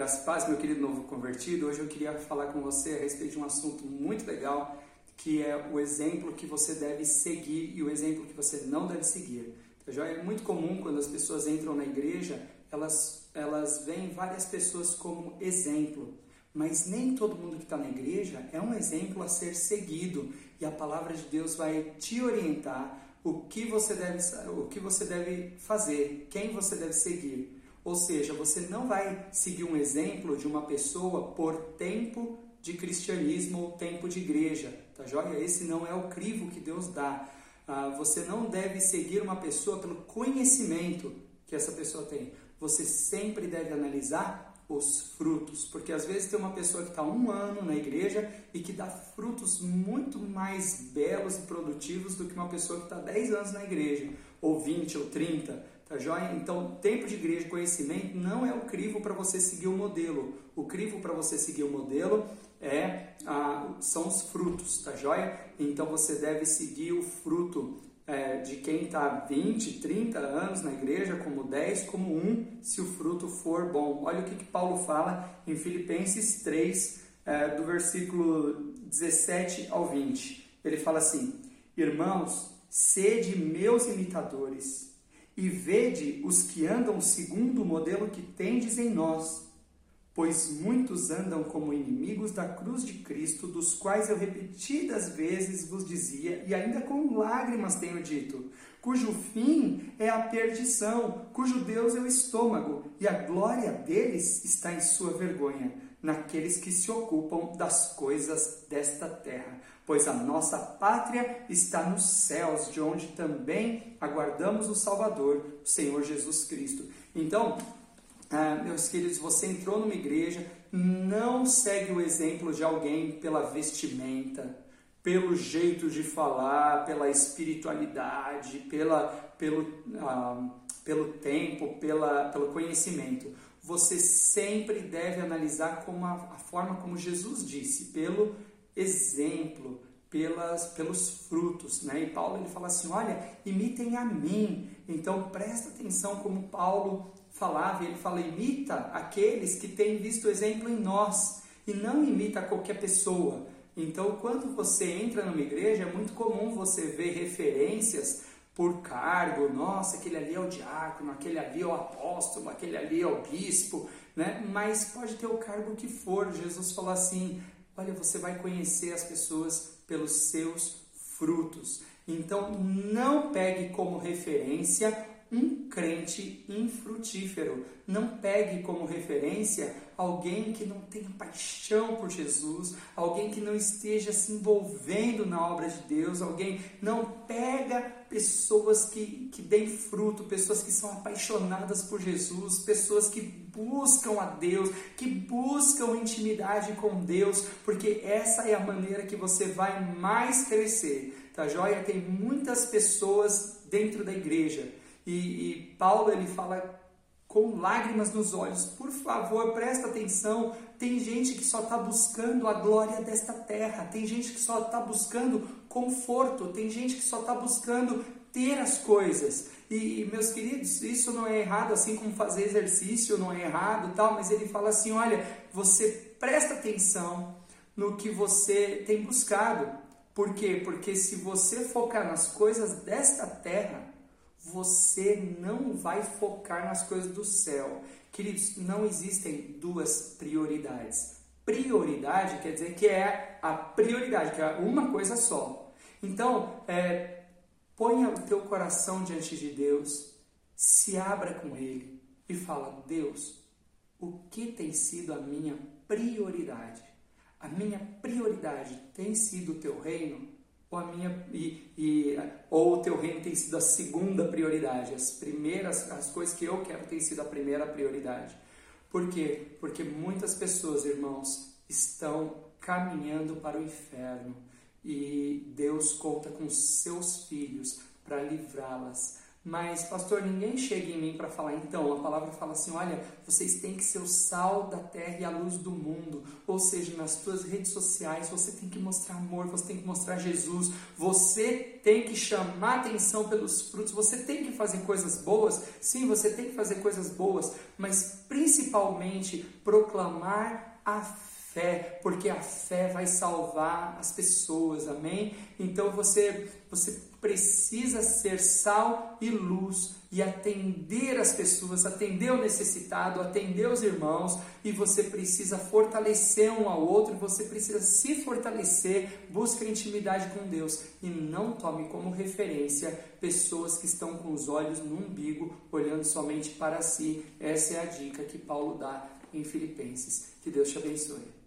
Graças paz, meu querido novo convertido. Hoje eu queria falar com você a respeito de um assunto muito legal, que é o exemplo que você deve seguir e o exemplo que você não deve seguir. Já é muito comum quando as pessoas entram na igreja, elas, elas veem várias pessoas como exemplo, mas nem todo mundo que está na igreja é um exemplo a ser seguido e a palavra de Deus vai te orientar o que você deve, o que você deve fazer, quem você deve seguir. Ou seja, você não vai seguir um exemplo de uma pessoa por tempo de cristianismo ou tempo de igreja, tá joia? Esse não é o crivo que Deus dá. Ah, você não deve seguir uma pessoa pelo conhecimento que essa pessoa tem. Você sempre deve analisar os frutos, porque às vezes tem uma pessoa que está um ano na igreja e que dá frutos muito mais belos e produtivos do que uma pessoa que está 10 anos na igreja, ou 20 ou 30. Tá joia? Então, tempo de igreja conhecimento não é o crivo para você seguir o modelo. O crivo para você seguir o modelo é ah, são os frutos, tá joia? Então você deve seguir o fruto é, de quem está 20, 30 anos na igreja, como 10, como 1, se o fruto for bom. Olha o que, que Paulo fala em Filipenses 3, é, do versículo 17 ao 20. Ele fala assim: Irmãos, sede meus imitadores e vede os que andam segundo o modelo que tendes em nós. Pois muitos andam como inimigos da cruz de Cristo, dos quais eu repetidas vezes vos dizia, e ainda com lágrimas tenho dito, cujo fim é a perdição, cujo Deus é o estômago, e a glória deles está em sua vergonha, naqueles que se ocupam das coisas desta terra pois a nossa pátria está nos céus, de onde também aguardamos o Salvador, o Senhor Jesus Cristo. Então, ah, meus queridos, você entrou numa igreja, não segue o exemplo de alguém pela vestimenta, pelo jeito de falar, pela espiritualidade, pela, pelo, ah, pelo tempo, pela, pelo conhecimento. Você sempre deve analisar como a, a forma como Jesus disse, pelo exemplo, pelas, pelos frutos. Né? E Paulo ele fala assim: olha, imitem a mim. Então presta atenção como Paulo falava, ele fala: imita aqueles que têm visto exemplo em nós e não imita qualquer pessoa. Então, quando você entra numa igreja, é muito comum você ver referências por cargo, nossa, aquele ali é o diácono, aquele ali é o apóstolo, aquele ali é o bispo, né? Mas pode ter o cargo que for. Jesus falou assim: Olha, você vai conhecer as pessoas pelos seus frutos. Então, não pegue como referência um crente infrutífero. Não pegue como referência alguém que não tenha paixão por Jesus, alguém que não esteja se envolvendo na obra de Deus, alguém não pega pessoas que, que deem fruto, pessoas que são apaixonadas por Jesus, pessoas que buscam a Deus, que buscam intimidade com Deus, porque essa é a maneira que você vai mais crescer. Tá joia? Tem muitas pessoas dentro da igreja e, e Paulo ele fala com lágrimas nos olhos, por favor, presta atenção. Tem gente que só está buscando a glória desta terra, tem gente que só está buscando conforto, tem gente que só está buscando ter as coisas. E, meus queridos, isso não é errado, assim como fazer exercício não é errado, tal, mas ele fala assim: olha, você presta atenção no que você tem buscado. Por quê? Porque se você focar nas coisas desta terra, você não vai focar nas coisas do céu. Queridos, não existem duas prioridades. Prioridade quer dizer que é a prioridade, que é uma coisa só. Então, é, ponha o teu coração diante de Deus, se abra com Ele e fala: Deus, o que tem sido a minha prioridade? A minha prioridade tem sido o teu reino? Ou a minha e, e, ou o teu reino tem sido a segunda prioridade, as primeiras as coisas que eu quero tem sido a primeira prioridade. Por quê? Porque muitas pessoas, irmãos, estão caminhando para o inferno e Deus conta com seus filhos para livrá-las. Mas, pastor, ninguém chega em mim para falar, então, a palavra fala assim: olha, vocês têm que ser o sal da terra e a luz do mundo. Ou seja, nas suas redes sociais, você tem que mostrar amor, você tem que mostrar Jesus, você tem que chamar atenção pelos frutos, você tem que fazer coisas boas. Sim, você tem que fazer coisas boas, mas principalmente proclamar a fé, porque a fé vai salvar as pessoas, amém? Então você, você precisa ser sal e luz e atender as pessoas, atender o necessitado, atender os irmãos, e você precisa fortalecer um ao outro, você precisa se fortalecer, busca intimidade com Deus e não tome como referência pessoas que estão com os olhos no umbigo, olhando somente para si. Essa é a dica que Paulo dá em Filipenses. Que Deus te abençoe.